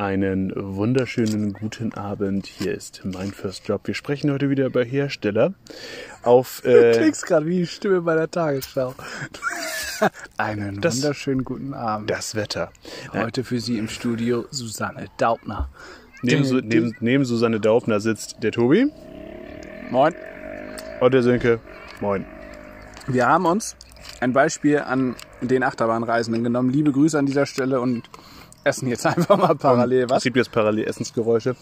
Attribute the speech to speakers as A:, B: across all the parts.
A: Einen wunderschönen guten Abend. Hier ist mein First Job. Wir sprechen heute wieder über Hersteller. Auf
B: Du
A: äh,
B: klingst gerade wie die Stimme bei der Tagesschau. Einen
A: Das-
B: wunderschönen guten Abend.
A: das Wetter. Nein,
B: Heute für Sie im Studio Susanne Daubner.
A: neben, Su- neben, neben Susanne Daubner sitzt der Tobi
B: Moin.
A: und der Sönke. Moin.
B: Wir haben uns ein Beispiel an den Achterbahnreisenden genommen. Liebe Grüße an dieser Stelle und essen jetzt einfach mal parallel
A: Es
B: was.
A: gibt jetzt parallel Essensgeräusche.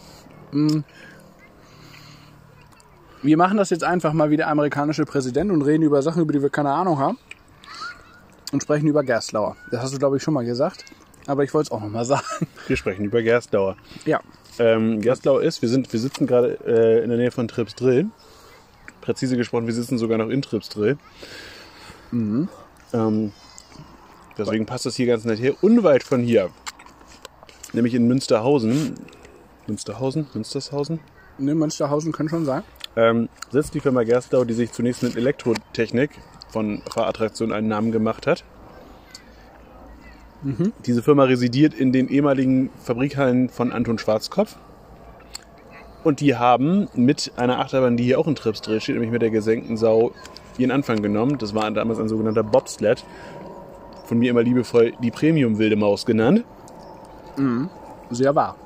B: Wir machen das jetzt einfach mal wie der amerikanische Präsident und reden über Sachen, über die wir keine Ahnung haben. Und sprechen über Gerstlauer. Das hast du, glaube ich, schon mal gesagt. Aber ich wollte es auch noch mal sagen.
A: Wir sprechen über Gerstlauer.
B: Ja.
A: Ähm, Gerstlau ist, wir, sind, wir sitzen gerade äh, in der Nähe von Tripsdrill. Präzise gesprochen, wir sitzen sogar noch in Tripsdrill. Ähm, deswegen passt das hier ganz nett her. Unweit von hier, nämlich in Münsterhausen, Münsterhausen, Münstershausen,
B: Ne, Münsterhausen können schon sein.
A: ähm, sitzt die Firma Gerstlau, die sich zunächst mit Elektrotechnik von Fahrattraktionen einen Namen gemacht hat. Diese Firma residiert in den ehemaligen Fabrikhallen von Anton Schwarzkopf. Und die haben mit einer Achterbahn, die hier auch in Tripsdrill steht, nämlich mit der gesenkten Sau, ihren Anfang genommen. Das war damals ein sogenannter Bobsled. Von mir immer liebevoll die Premium Wilde Maus genannt.
B: Sehr wahr.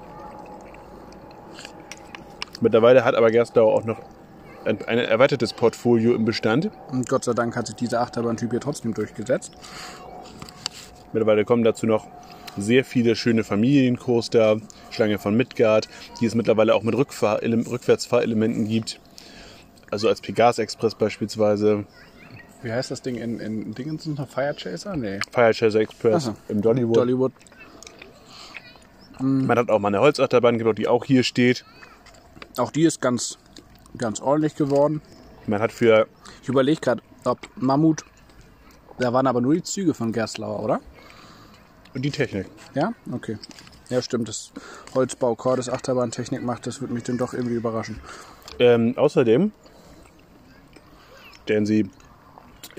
A: Mittlerweile hat aber Gerstlau auch noch ein, ein erweitertes Portfolio im Bestand.
B: Und Gott sei Dank hat sich dieser Achterbahntyp hier trotzdem durchgesetzt.
A: Mittlerweile kommen dazu noch sehr viele schöne Familiencoaster, Schlange von Midgard, die es mittlerweile auch mit Rückfahr Rückwärtsfahrelementen gibt. Also als Pegas Express beispielsweise,
B: Wie heißt das Ding in, in Dingens noch? Fire Chaser? Nee.
A: Fire Chaser Express
B: Aha.
A: im Dollywood.
B: Dollywood.
A: Man hat auch mal eine Holzachterbahn, genau, die auch hier steht.
B: Auch die ist ganz, ganz ordentlich geworden.
A: Man hat für,
B: Ich überlege gerade, ob Mammut. Da waren aber nur die Züge von Gerstlauer, oder?
A: die Technik.
B: Ja? Okay. Ja, stimmt. Das Holzbau Cordes Achterbahntechnik macht, das würde mich dann doch irgendwie überraschen.
A: Ähm, außerdem stellen sie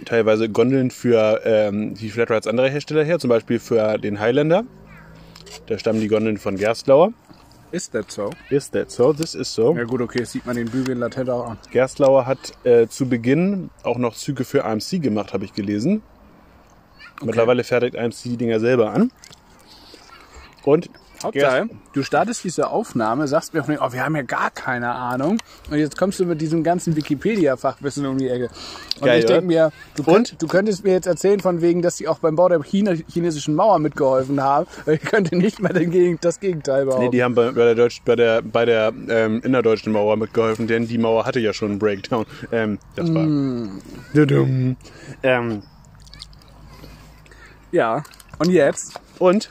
A: teilweise Gondeln für ähm, die Flatrides anderer Hersteller her, zum Beispiel für den Highlander. Da stammen die Gondeln von Gerstlauer.
B: Ist that so?
A: Is that so? This is so.
B: Ja gut, okay, das sieht man den Bügeln latent auch an.
A: Gerstlauer hat äh, zu Beginn auch noch Züge für AMC gemacht, habe ich gelesen. Mittlerweile fertigt AMC die Dinger selber an. Und
B: Hauptsache, du startest diese Aufnahme, sagst mir, oh, wir haben ja gar keine Ahnung. Und jetzt kommst du mit diesem ganzen Wikipedia-Fachwissen um die Ecke. Und
A: Geil,
B: ich denke mir, du, könnt, du könntest mir jetzt erzählen von wegen, dass sie auch beim Bau der China, chinesischen Mauer mitgeholfen haben. Ich könnte nicht mal das Gegenteil behaupten.
A: nee, die haben bei, bei der, Deutsch, bei der, bei der ähm, innerdeutschen Mauer mitgeholfen, denn die Mauer hatte ja schon einen Breakdown. Ähm, das war. Dudum. Ähm,
B: ja. Und jetzt?
A: und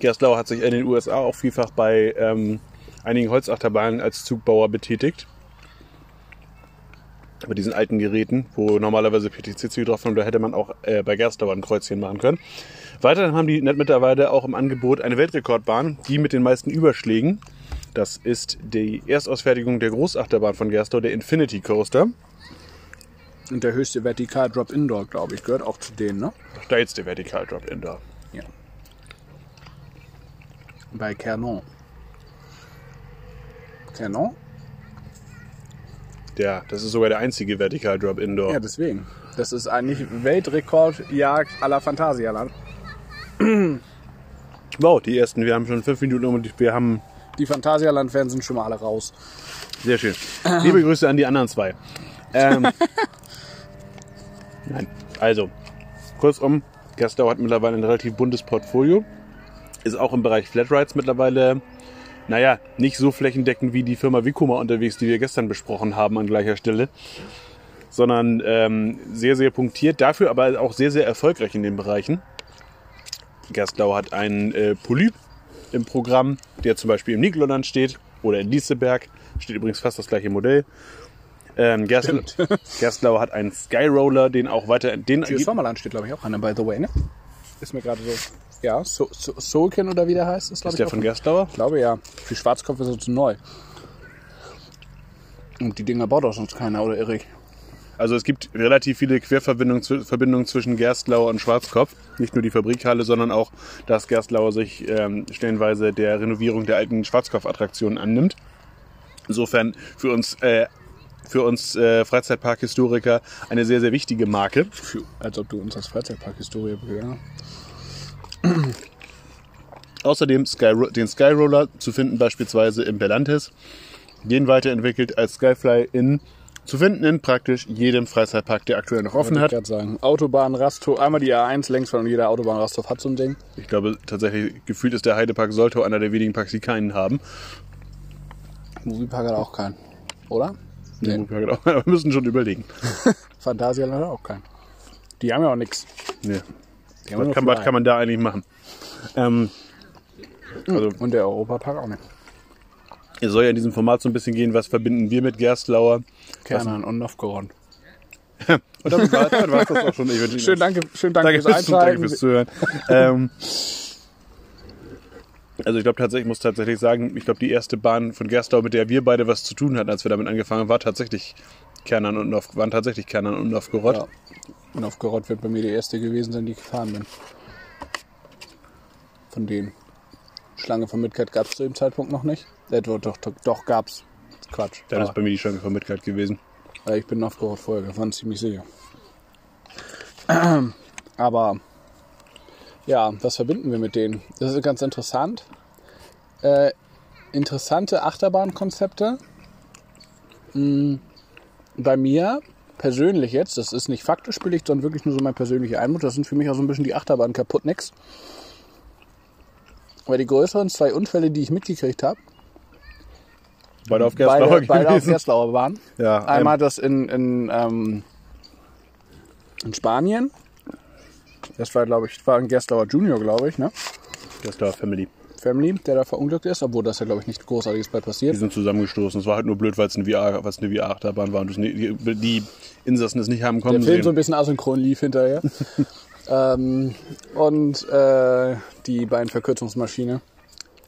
A: Gerstlauer hat sich in den USA auch vielfach bei ähm, einigen Holzachterbahnen als Zugbauer betätigt. Bei diesen alten Geräten, wo normalerweise PTC-Züge drauf waren, da hätte man auch äh, bei Gerstlauer ein Kreuzchen machen können. Weiterhin haben die mittlerweile auch im Angebot eine Weltrekordbahn, die mit den meisten Überschlägen. Das ist die Erstausfertigung der Großachterbahn von Gerstlauer, der Infinity Coaster.
B: Und der höchste Vertikal Drop Indoor, glaube ich, gehört auch zu denen, ne?
A: Steilste Vertikal Drop Indoor.
B: Ja. Bei Kernon. Kernon?
A: Der, das ist sogar der einzige Vertikal Drop Indoor.
B: Ja, deswegen. Das ist eigentlich Weltrekordjagd la Phantasialand.
A: Wow, die ersten, wir haben schon fünf Minuten und wir haben
B: Die Phantasialand-Fans sind schon mal alle raus.
A: Sehr schön. Liebe Grüße an die anderen zwei. Ähm, Nein. Also, kurzum, Gerstau hat mittlerweile ein relativ buntes Portfolio. Ist auch im Bereich Flatrides mittlerweile, naja, nicht so flächendeckend wie die Firma Vicoma unterwegs, die wir gestern besprochen haben an gleicher Stelle. Sondern ähm, sehr, sehr punktiert. Dafür aber auch sehr, sehr erfolgreich in den Bereichen. Gerstlau hat einen äh, Polyp im Programm, der zum Beispiel im Nikolauland steht oder in Lieseberg. Steht übrigens fast das gleiche Modell. Ähm, Gerstl Gerstlauer hat einen Skyroller, den auch weiter. Den
B: Für Sommerland steht, glaube ich, auch einer, by the way, ne? Ist mir gerade so. Ja, so, so, Soulkin oder wie der heißt, ist, glaube
A: ist
B: ich.
A: der
B: auch
A: von Gerstlauer?
B: Ich glaube ja. Für Schwarzkopf ist er zu neu. Und die Dinger baut auch sonst keiner, oder Erik?
A: Also es gibt relativ viele Querverbindungen zw- Verbindungen zwischen Gerstlauer und Schwarzkopf. Nicht nur die Fabrikhalle, sondern auch, dass Gerstlauer sich ähm, stellenweise der Renovierung der alten Schwarzkopf-Attraktionen annimmt. Insofern für uns, äh, für uns äh, Freizeitparkhistoriker eine sehr, sehr wichtige Marke.
B: Als ob du uns als Freizeitpark-Historie ja.
A: Außerdem Sky, den Skyroller zu finden beispielsweise im Belantes. Den weiterentwickelt als Skyfly in zu finden in praktisch jedem Freizeitpark, der aktuell noch offen hat.
B: Ich sagen. Autobahn, Rasthof, einmal die A1 längs von jeder Autobahn Rasthof hat so ein Ding.
A: Ich glaube tatsächlich, gefühlt ist der Heidepark Soltau einer der wenigen Parks, die keinen haben.
B: Moviepark hat auch keinen. Oder?
A: Nee. Aber wir müssen schon überlegen.
B: Phantasialand hat auch keinen. Die haben ja auch nichts.
A: Nee. Was kann, was kann man da eigentlich machen? Ähm, also,
B: Und der Europapark auch nicht.
A: es soll ja in diesem Format so ein bisschen gehen, was verbinden wir mit Gerstlauer.
B: Kernan und Novgorod.
A: Und damit war damit war's das auch schon. Ich
B: Schön, danke, schön, danke,
A: Danke
B: fürs
A: fürs, danke
B: Einschalten.
A: fürs Zuhören. ähm, also ich glaube tatsächlich, ich muss tatsächlich sagen, ich glaube die erste Bahn von Gerstau, mit der wir beide was zu tun hatten, als wir damit angefangen haben, war tatsächlich Kernan und Nov, waren tatsächlich Kernan und Novgorod.
B: Ja. Novgorod wird bei mir die erste gewesen sein, die ich gefahren bin. Von denen. Schlange von Midgard gab es zu dem Zeitpunkt noch nicht. Äh, doch, doch, doch, gab's. Quatsch.
A: Dann ist bei mir die Schlange von Midgard gewesen.
B: ich bin Novgorod vorher gefahren, ziemlich sicher. Aber ja, was verbinden wir mit denen? Das ist ganz interessant. Äh, interessante Achterbahnkonzepte. Mm, Bei mir persönlich jetzt, das ist nicht faktisch belegt, sondern wirklich nur so mein persönlicher Einmut, das sind für mich auch so ein bisschen die Achterbahnen kaputt nix. Weil die größeren zwei Unfälle, die ich mitgekriegt habe,
A: Beide auf Gerstlauer
B: beide, beide auf. Gerstlauer waren.
A: Ja,
B: Einmal das in, in, ähm, in Spanien. Das war, glaube ich, war ein Gerstlauer Junior, glaube ich, ne?
A: Gerstlauer Family.
B: Family, der da verunglückt ist, obwohl das ja, glaube ich, nicht großartiges bei
A: Die
B: passiert.
A: sind zusammengestoßen. Es war halt nur blöd, weil es eine VR, VR-Achterbahn war und die, die Insassen es nicht haben kommen
B: Der Film so ein
A: sehen.
B: bisschen asynchron lief hinterher. ähm, und äh, die beiden Verkürzungsmaschine.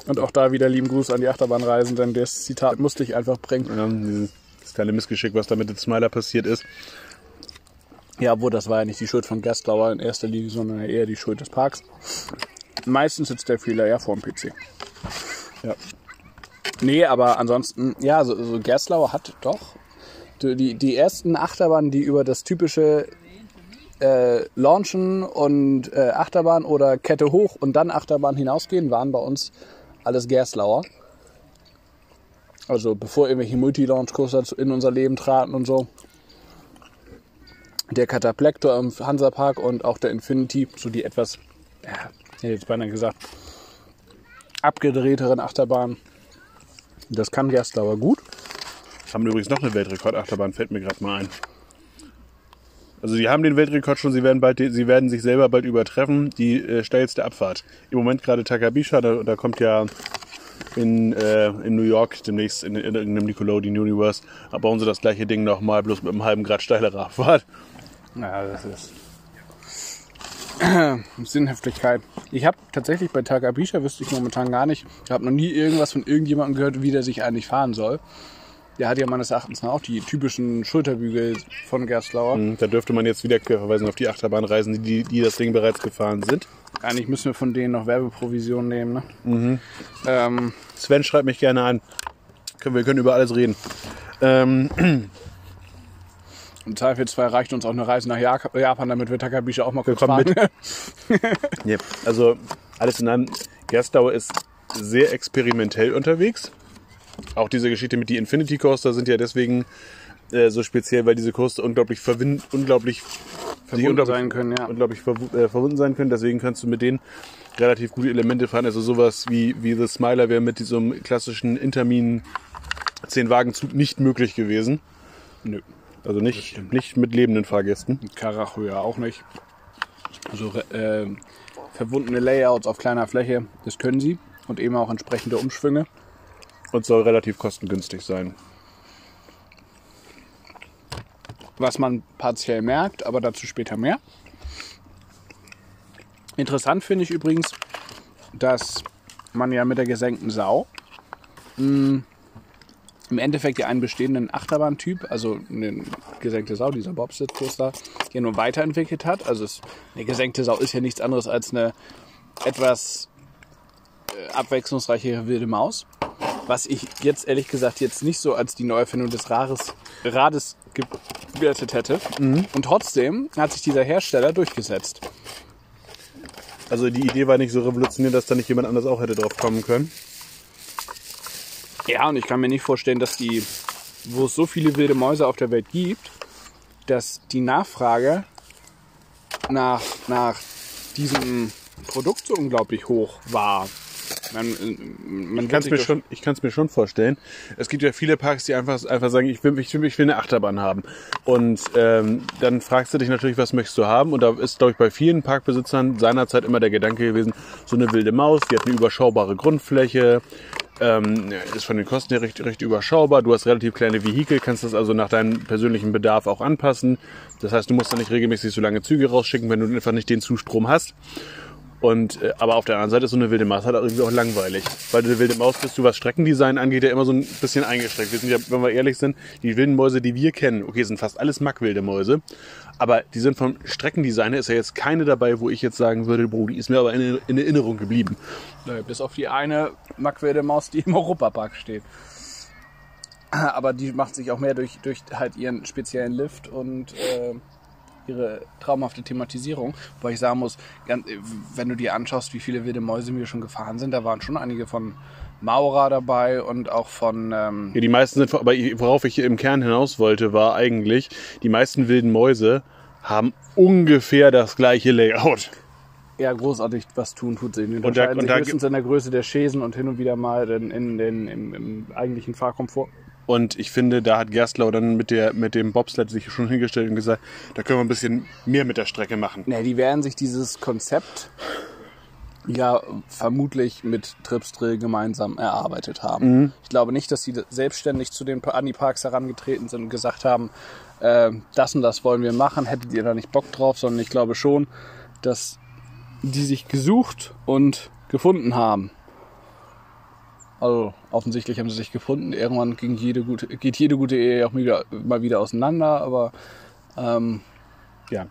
B: Und auch da wieder lieben Gruß an die Achterbahnreisen, denn das Zitat musste ich einfach bringen.
A: Ja, dieses- das kleine Missgeschick, was da mit dem Smiler passiert ist.
B: Ja, wo das war ja nicht die Schuld von Gastlauer in erster Linie, sondern eher die Schuld des Parks. Meistens sitzt der Fehler ja vorm PC. Ja. Nee, aber ansonsten, ja, so, so Gerstlauer hat doch die, die, ersten Achterbahnen, die über das typische äh, Launchen und äh, Achterbahn oder Kette hoch und dann Achterbahn hinausgehen, waren bei uns alles Gerstlauer. Also bevor irgendwelche Multi-Launch-Coaster zu- in unser Leben traten und so. Der Cataplektor im Hansapark und auch der Infinity, so die etwas, ja, hätte jetzt beinahe gesagt, abgedrehteren Achterbahnen. Das kann Gerstlauer gut.
A: Haben übrigens noch eine Weltrekordachterbahn, fällt mir gerade mal ein. Also sie haben den Weltrekord schon, sie werden, bald, sie werden sich selber bald übertreffen. Die äh, steilste Abfahrt. Im Moment gerade Takabisha, da, da kommt ja in, äh, in New York demnächst in, in irgendeinem Nickelodeon Universe, aber bauen sie das gleiche Ding nochmal, bloß mit einem halben Grad steilere Abfahrt.
B: Ja, das ist. Sinnhaftigkeit. Ich habe tatsächlich bei Takabisha, wüsste ich momentan gar nicht, ich habe noch nie irgendwas von irgendjemandem gehört, wie der sich eigentlich fahren soll. Der hat ja meines Erachtens auch die typischen Schulterbügel von Gerstlauer.
A: Hm, Da dürfte man jetzt wieder querverweisen auf die Achterbahnreisen, die, die das Ding bereits gefahren sind.
B: Eigentlich müssen wir von denen noch Werbeprovision nehmen. Ne? Ähm,
A: Sven schreibt mich gerne an. Wir können über alles reden. Ähm,
B: Im Zweifelsfall reicht uns auch eine Reise nach Japan, damit wir Takabisha auch mal kurz fahren.
A: Ja, also alles in allem, Gerstauer ist sehr experimentell unterwegs. Auch diese Geschichte mit die Infinity Coaster sind ja deswegen äh, so speziell, weil diese Coaster unglaublich verwin unglaublich
B: Verbunden
A: unglaublich,
B: sein können, ja.
A: unglaublich verwu- äh, verbunden sein können. Deswegen kannst du mit denen relativ gute Elemente fahren. Also sowas wie, wie The Smiler wäre mit diesem klassischen Intermin 10 Wagenzug nicht möglich gewesen.
B: Nö.
A: Also nicht, nicht mit lebenden Fahrgästen.
B: Karacho ja auch nicht. Also äh, verbundene Layouts auf kleiner Fläche, das können sie. Und eben auch entsprechende Umschwünge.
A: Und soll relativ kostengünstig sein.
B: was man partiell merkt, aber dazu später mehr. Interessant finde ich übrigens, dass man ja mit der gesenkten Sau mh, im Endeffekt ja einen bestehenden Achterbahntyp, also eine gesenkte Sau, dieser Bobsled-Coaster, ja nur weiterentwickelt hat. Also es, eine gesenkte Sau ist ja nichts anderes als eine etwas äh, abwechslungsreichere wilde Maus. Was ich jetzt ehrlich gesagt jetzt nicht so als die Neuerfindung des Rares, Rades gewertet hätte. Und trotzdem hat sich dieser Hersteller durchgesetzt.
A: Also die Idee war nicht so revolutionär, dass da nicht jemand anders auch hätte drauf kommen können.
B: Ja, und ich kann mir nicht vorstellen, dass die, wo es so viele wilde Mäuse auf der Welt gibt, dass die Nachfrage nach, nach diesem Produkt so unglaublich hoch war. Man, man
A: Ich kann es mir, schon- ich mir schon vorstellen. Es gibt ja viele Parks, die einfach, einfach sagen, ich will, ich, will, ich will eine Achterbahn haben. Und ähm, dann fragst du dich natürlich, was möchtest du haben? Und da ist, glaube ich, bei vielen Parkbesitzern seinerzeit immer der Gedanke gewesen, so eine wilde Maus, die hat eine überschaubare Grundfläche, ähm, ist von den Kosten her recht, recht überschaubar. Du hast relativ kleine Vehikel, kannst das also nach deinem persönlichen Bedarf auch anpassen. Das heißt, du musst dann nicht regelmäßig so lange Züge rausschicken, wenn du einfach nicht den Zustrom hast. Und, äh, aber auf der anderen Seite ist so eine wilde Maus halt irgendwie auch langweilig. Weil eine wilde Maus bist du, was Streckendesign angeht, ja immer so ein bisschen eingeschränkt. Wir sind ja, wenn wir ehrlich sind, die wilden Mäuse, die wir kennen, okay, sind fast alles Mackwilde Mäuse. Aber die sind vom Streckendesign ist ja jetzt keine dabei, wo ich jetzt sagen würde, Bro, die ist mir aber in, in Erinnerung geblieben.
B: Nö, bis auf die eine Mackwilde Maus, die im Europapark steht. Aber die macht sich auch mehr durch, durch halt ihren speziellen Lift und äh, ihre traumhafte Thematisierung. Weil ich sagen muss, ganz, wenn du dir anschaust, wie viele wilde Mäuse wir schon gefahren sind, da waren schon einige von Maurer dabei und auch von ähm,
A: Ja, die meisten sind, aber worauf ich im Kern hinaus wollte, war eigentlich, die meisten wilden Mäuse haben ungefähr das gleiche Layout.
B: eher großartig was tun tut sie. Die unterscheiden
A: und
B: sich
A: da
B: höchstens in der Größe der Schäsen und hin und wieder mal in, in den, im, im eigentlichen Fahrkomfort.
A: Und ich finde, da hat Gerstlau dann mit, der, mit dem Bobsled sich schon hingestellt und gesagt, da können wir ein bisschen mehr mit der Strecke machen.
B: Ne, die werden sich dieses Konzept ja vermutlich mit Tripsdrill gemeinsam erarbeitet haben. Ich glaube nicht, dass sie selbstständig zu den an die Parks herangetreten sind und gesagt haben, äh, das und das wollen wir machen, hättet ihr da nicht Bock drauf, sondern ich glaube schon, dass die sich gesucht und gefunden haben. Also offensichtlich haben sie sich gefunden. Irgendwann ging jede gute, geht jede gute Ehe auch wieder, mal wieder auseinander, aber ähm,
A: Ja.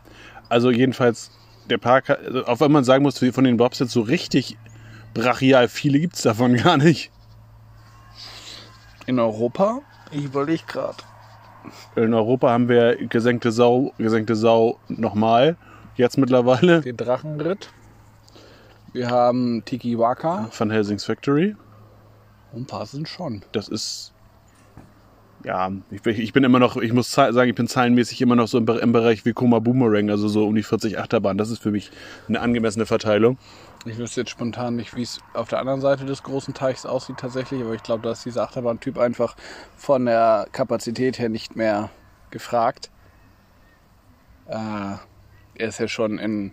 A: Also jedenfalls, der Park, also auch wenn man sagen muss, von den Bobsleds so richtig brachial viele gibt's davon gar nicht.
B: in Europa, ich überlege gerade.
A: In Europa haben wir gesenkte Sau, gesenkte Sau nochmal, jetzt mittlerweile,
B: den Drachenritt. Wir haben Tiki Waka.
A: von Helsings Factory.
B: Ein paar sind schon.
A: Das ist, ja, ich, bin- ich bin immer noch, ich muss sagen, ich bin zahlenmäßig immer noch so im, im Bereich wie Koma Boomerang, also so um die 40 Achterbahn. Das ist für mich eine angemessene Verteilung.
B: Ich wüsste jetzt spontan nicht, wie es auf der anderen Seite des großen Teichs aussieht tatsächlich, aber ich glaube, da ist dieser Achterbahntyp einfach von der Kapazität her nicht mehr gefragt. Äh, er ist ja schon in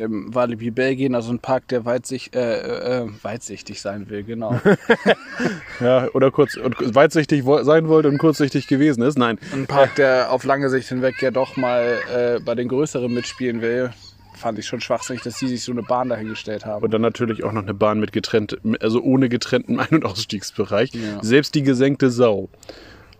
B: im Walibi Belgien, also ein Park, der weitsicht, äh, äh, weitsichtig sein will, genau.
A: Ja, oder kurz und weitsichtig sein wollte und kurzsichtig gewesen ist. Nein.
B: Ein Park, der auf lange Sicht hinweg ja doch mal äh, bei den Größeren mitspielen will, fand ich schon schwachsinnig, dass die sich so eine Bahn dahingestellt haben.
A: Und dann natürlich auch noch eine Bahn mit getrennt, also ohne getrennten Ein- und Ausstiegsbereich.
B: Ja.
A: Selbst die gesenkte Sau.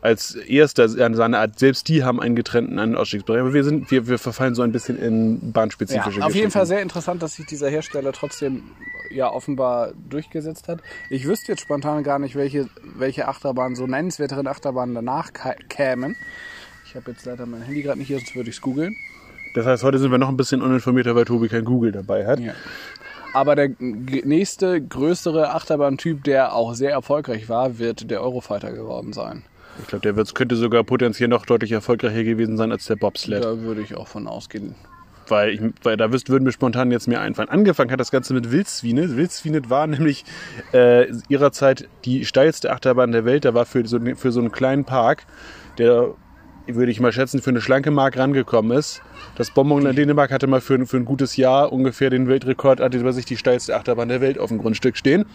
A: Als erster seine Art, selbst die haben einen getrennten Ein- und Ausstiegsbereich. Aber wir sind, wir, wir verfallen so ein bisschen in
B: Ja,
A: bahnspezifische
B: auf jeden
A: Geschichten.
B: Fall sehr interessant, dass sich dieser Hersteller trotzdem ja offenbar durchgesetzt hat. Ich wüsste jetzt spontan gar nicht, welche, welche Achterbahnen, so nennenswerteren Achterbahnen danach kämen. Ich habe jetzt leider mein Handy gerade nicht hier, sonst würde ich es googeln.
A: Das heißt, heute sind wir noch ein bisschen uninformierter, weil Tobi kein Google dabei hat.
B: Ja. Aber der nächste größere Achterbahntyp, der auch sehr erfolgreich war, wird der Eurofighter geworden sein.
A: Ich glaube, der wird's, könnte sogar potenziell noch deutlich erfolgreicher gewesen sein als der Bobsled.
B: Da würde ich auch von ausgehen.
A: Weil, ich, weil da wüsst, würden mir spontan jetzt mehr einfallen. Angefangen hat das Ganze mit Wildswienet. Wildswienet war nämlich äh, ihrerzeit die steilste Achterbahn der Welt. Da war für so, für so einen kleinen Park, der, würde ich mal schätzen, für eine schlanke Mark rangekommen ist. Das Bonbonland Dänemark hatte mal für, für ein gutes Jahr ungefähr den Weltrekord, hatte über sich die steilste Achterbahn der Welt auf dem Grundstück stehen.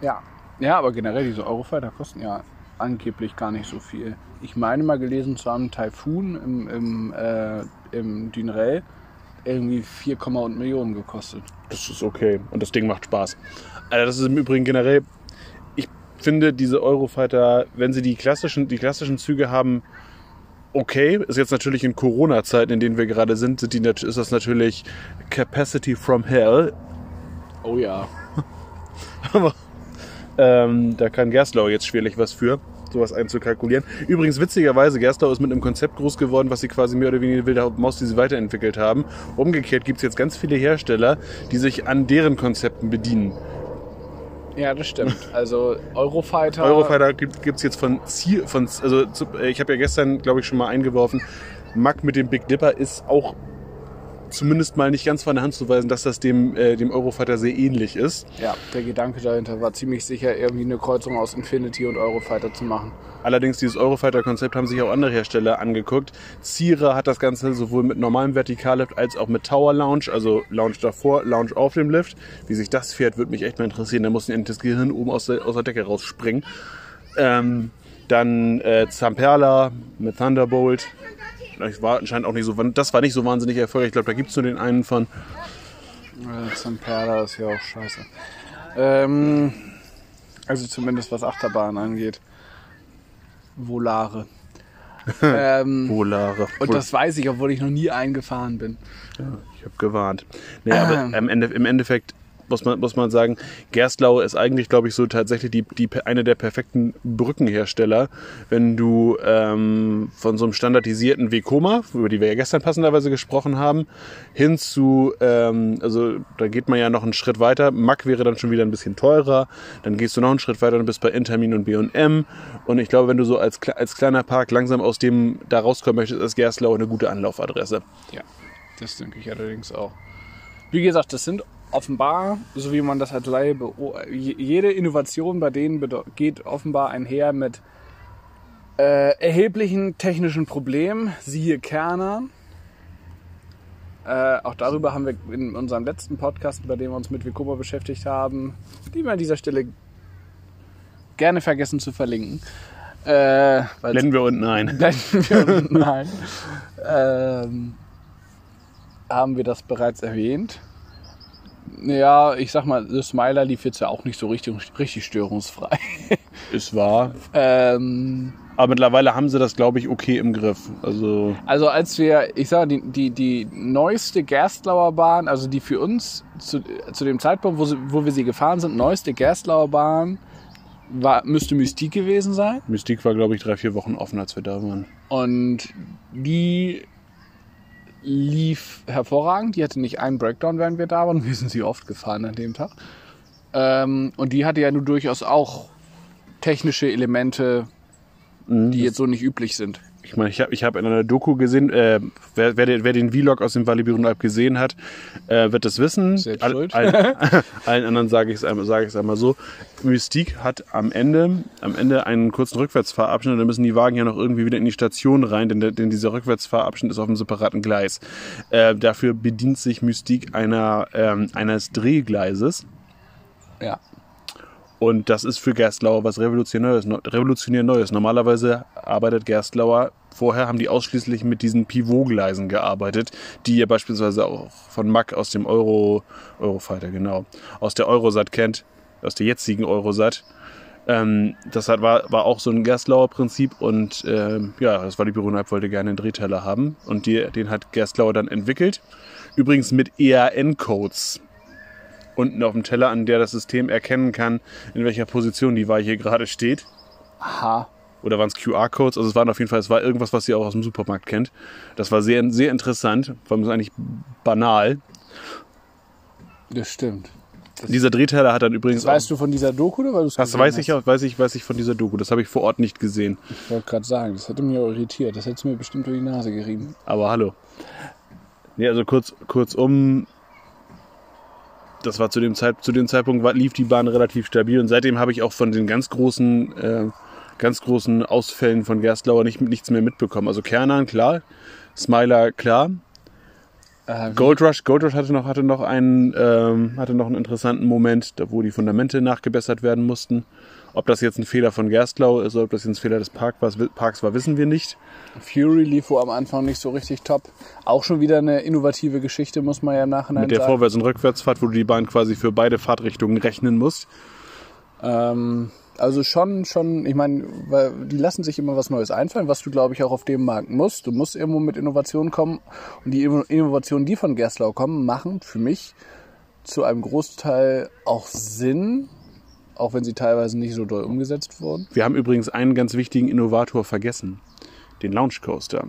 B: Ja. Ja, aber generell diese Eurofighter kosten ja angeblich gar nicht so viel. Ich meine mal gelesen zu haben, Typhoon im, im, äh, im Dünrell irgendwie 4, und Millionen gekostet.
A: Das ist okay und das Ding macht Spaß. Also das ist im Übrigen generell. Ich, finde diese Eurofighter, wenn sie die klassischen, die klassischen Züge haben, okay. Ist jetzt natürlich in Corona-Zeiten, in denen wir gerade sind, sind die, ist das natürlich Capacity from Hell.
B: Oh ja.
A: Aber ähm, da kann Gerstlauer jetzt schwerlich was für, sowas einzukalkulieren. Übrigens, witzigerweise, Gerstlauer ist mit einem Konzept groß geworden, was sie quasi mehr oder weniger wilde Maus, die sie weiterentwickelt haben. Umgekehrt gibt es jetzt ganz viele Hersteller, die sich an deren Konzepten bedienen.
B: Ja, das stimmt. Also Eurofighter.
A: Eurofighter gibt es jetzt von Ziel, von, also äh, ich habe ja gestern, glaube ich, schon mal eingeworfen, Mack mit dem Big Dipper ist auch zumindest mal nicht ganz von der Hand zu weisen, dass das dem, äh, dem Eurofighter sehr ähnlich ist.
B: Ja, der Gedanke dahinter war ziemlich sicher, irgendwie eine Kreuzung aus Infinity und Eurofighter zu machen.
A: Allerdings dieses Eurofighter-Konzept haben sich auch andere Hersteller angeguckt. Zierer hat das Ganze sowohl mit normalem Vertikallift als auch mit Tower Lounge, also Lounge davor, Lounge auf dem Lift. Wie sich das fährt, würde mich echt mal interessieren. Da muss endlich das Gehirn oben aus der, aus der Decke rausspringen. Ähm, dann äh, Zamperla mit Thunderbolt. Das war anscheinend auch nicht so, das war nicht so wahnsinnig erfolgreich. Ich glaube, da gibt es nur den einen von.
B: Zamperla ist ja auch scheiße. Ähm, also zumindest was Achterbahn angeht. Volare. ähm,
A: Polare.
B: und das weiß ich, obwohl ich noch nie eingefahren bin.
A: Ich habe gewarnt. Nee, aber am Ende, im Endeffekt muss man, muss man sagen, Gerstlauer ist eigentlich, glaube ich, so tatsächlich die, die, eine der perfekten Brückenhersteller, wenn du ähm, von so einem standardisierten Vekoma, über die wir ja gestern passenderweise gesprochen haben, hin zu, ähm, also da geht man ja noch einen Schritt weiter. Mack wäre dann schon wieder ein bisschen teurer. Dann gehst du noch einen Schritt weiter und bist bei Intermin und B&M. Und ich glaube, wenn du so als, als kleiner Park langsam aus dem da rauskommen möchtest, ist Gerstlauer eine gute Anlaufadresse.
B: Ja, das denke ich allerdings auch. Wie gesagt, das sind offenbar, so wie man das als Laie beo- je- jede Innovation bei denen geht offenbar einher mit äh, erheblichen technischen Problemen, siehe Kerner. Äh, auch darüber haben wir in unserem letzten Podcast, bei dem wir uns mit Vekoma beschäftigt haben, die wir an dieser Stelle gerne vergessen zu verlinken. Äh,
A: Blenden wir unten ein.
B: Blenden wir unten ein. Ähm, haben wir das bereits erwähnt? Ja, ich sag mal, The Smiler lief jetzt ja auch nicht so richtig, richtig störungsfrei.
A: Ist wahr.
B: ähm,
A: Aber mittlerweile haben sie das, glaube ich, okay im Griff. Also,
B: also als wir, ich sag, die, die, die neueste Gerstlauer Bahn, also die für uns zu, zu dem Zeitpunkt, wo, sie, wo wir sie gefahren sind, neueste Gerstlauer Bahn, war, müsste Mystique gewesen sein.
A: Mystique war, glaube ich, drei, vier Wochen offen, als wir da waren.
B: Und die lief hervorragend. Die hatte nicht einen Breakdown, während wir da waren. Wir sind sie oft gefahren an dem Tag. Ähm, und die hatte ja nur durchaus auch technische Elemente, die jetzt so nicht üblich sind.
A: Ich meine, ich habe ich hab in einer Doku gesehen, äh, wer, wer, den- wer den Vlog aus dem Walibi Alp gesehen hat, äh, wird es wissen.
B: Selbst
A: All-
B: schuld.
A: Allen, allen anderen sage ich es einmal, es einmal so. Mystique hat am Ende, am Ende einen kurzen Rückwärtsfahrabschnitt. Da müssen die Wagen ja noch irgendwie wieder in die Station rein, denn, denn dieser Rückwärtsfahrabschnitt ist auf einem separaten Gleis. Äh, dafür bedient sich Mystique einer, ähm, eines Drehgleises.
B: Ja.
A: Und das ist für Gerstlauer was revolutionär Neues. Revolutionär Neues. Normalerweise arbeitet Gerstlauer, vorher haben die ausschließlich mit diesen Pivotgleisen gearbeitet, die ihr beispielsweise auch von Mack aus dem Euro, Eurofighter, genau, aus der Eurosat kennt, aus der jetzigen Eurosat. Ähm, das hat, war, war auch so ein Gerstlauer Prinzip und ähm, ja, das war die Büronalp wollte gerne einen Drehteller haben und die, den hat Gerstlauer dann entwickelt. Übrigens mit EAN-Codes unten auf dem Teller, an der das System erkennen kann, in welcher Position die Weiche gerade steht.
B: Aha.
A: Oder waren es QR-Codes? Also es waren auf jeden Fall, es war irgendwas, was ihr auch aus dem Supermarkt kennt. Das war sehr, sehr interessant, vor allem ist eigentlich banal.
B: Das stimmt.
A: Dieser Drehteller hat dann übrigens
B: Das weißt du von dieser Doku oder weil du es
A: Das weiß
B: hast?
A: ich auch, weiß ich, weiß ich von dieser Doku. Das habe ich vor Ort nicht gesehen.
B: Ich wollte gerade sagen, das hätte mich auch irritiert. Das hätte mir bestimmt durch die Nase gerieben.
A: Aber hallo. Nee, also kurz, kurzum, das war zu dem, Zeit, zu dem Zeitpunkt war, lief die Bahn relativ stabil und seitdem habe ich auch von den ganz großen, äh, ganz großen Ausfällen von Gerstlauer nicht, nichts mehr mitbekommen. Also Kernan, klar, Smiler, klar.
B: Äh,
A: Gold Rush, Gold Rush hatte noch, hatte noch einen, ähm, hatte noch einen interessanten Moment, da wo die Fundamente nachgebessert werden mussten. Ob das jetzt ein Fehler von Gerstlau ist oder ob das jetzt ein Fehler des Park war, Parks war, wissen wir nicht.
B: Fury lief wohl am Anfang nicht so richtig top. Auch schon wieder eine innovative Geschichte, muss man ja im Nachhinein
A: Mit der
B: sagen.
A: Vorwärts- und Rückwärtsfahrt, wo du die Bahn quasi für beide Fahrtrichtungen rechnen musst.
B: Ähm, Also schon, schon, ich meine, die lassen sich immer was Neues einfallen, was du, glaube ich, auch auf dem Markt musst. Du musst irgendwo mit Innovationen kommen. Und die Inno- Innovationen, die von Gerstlauer kommen, machen für mich zu einem Großteil auch Sinn, auch wenn sie teilweise nicht so doll umgesetzt wurden.
A: Wir haben übrigens einen ganz wichtigen Innovator vergessen. Den Launch Coaster.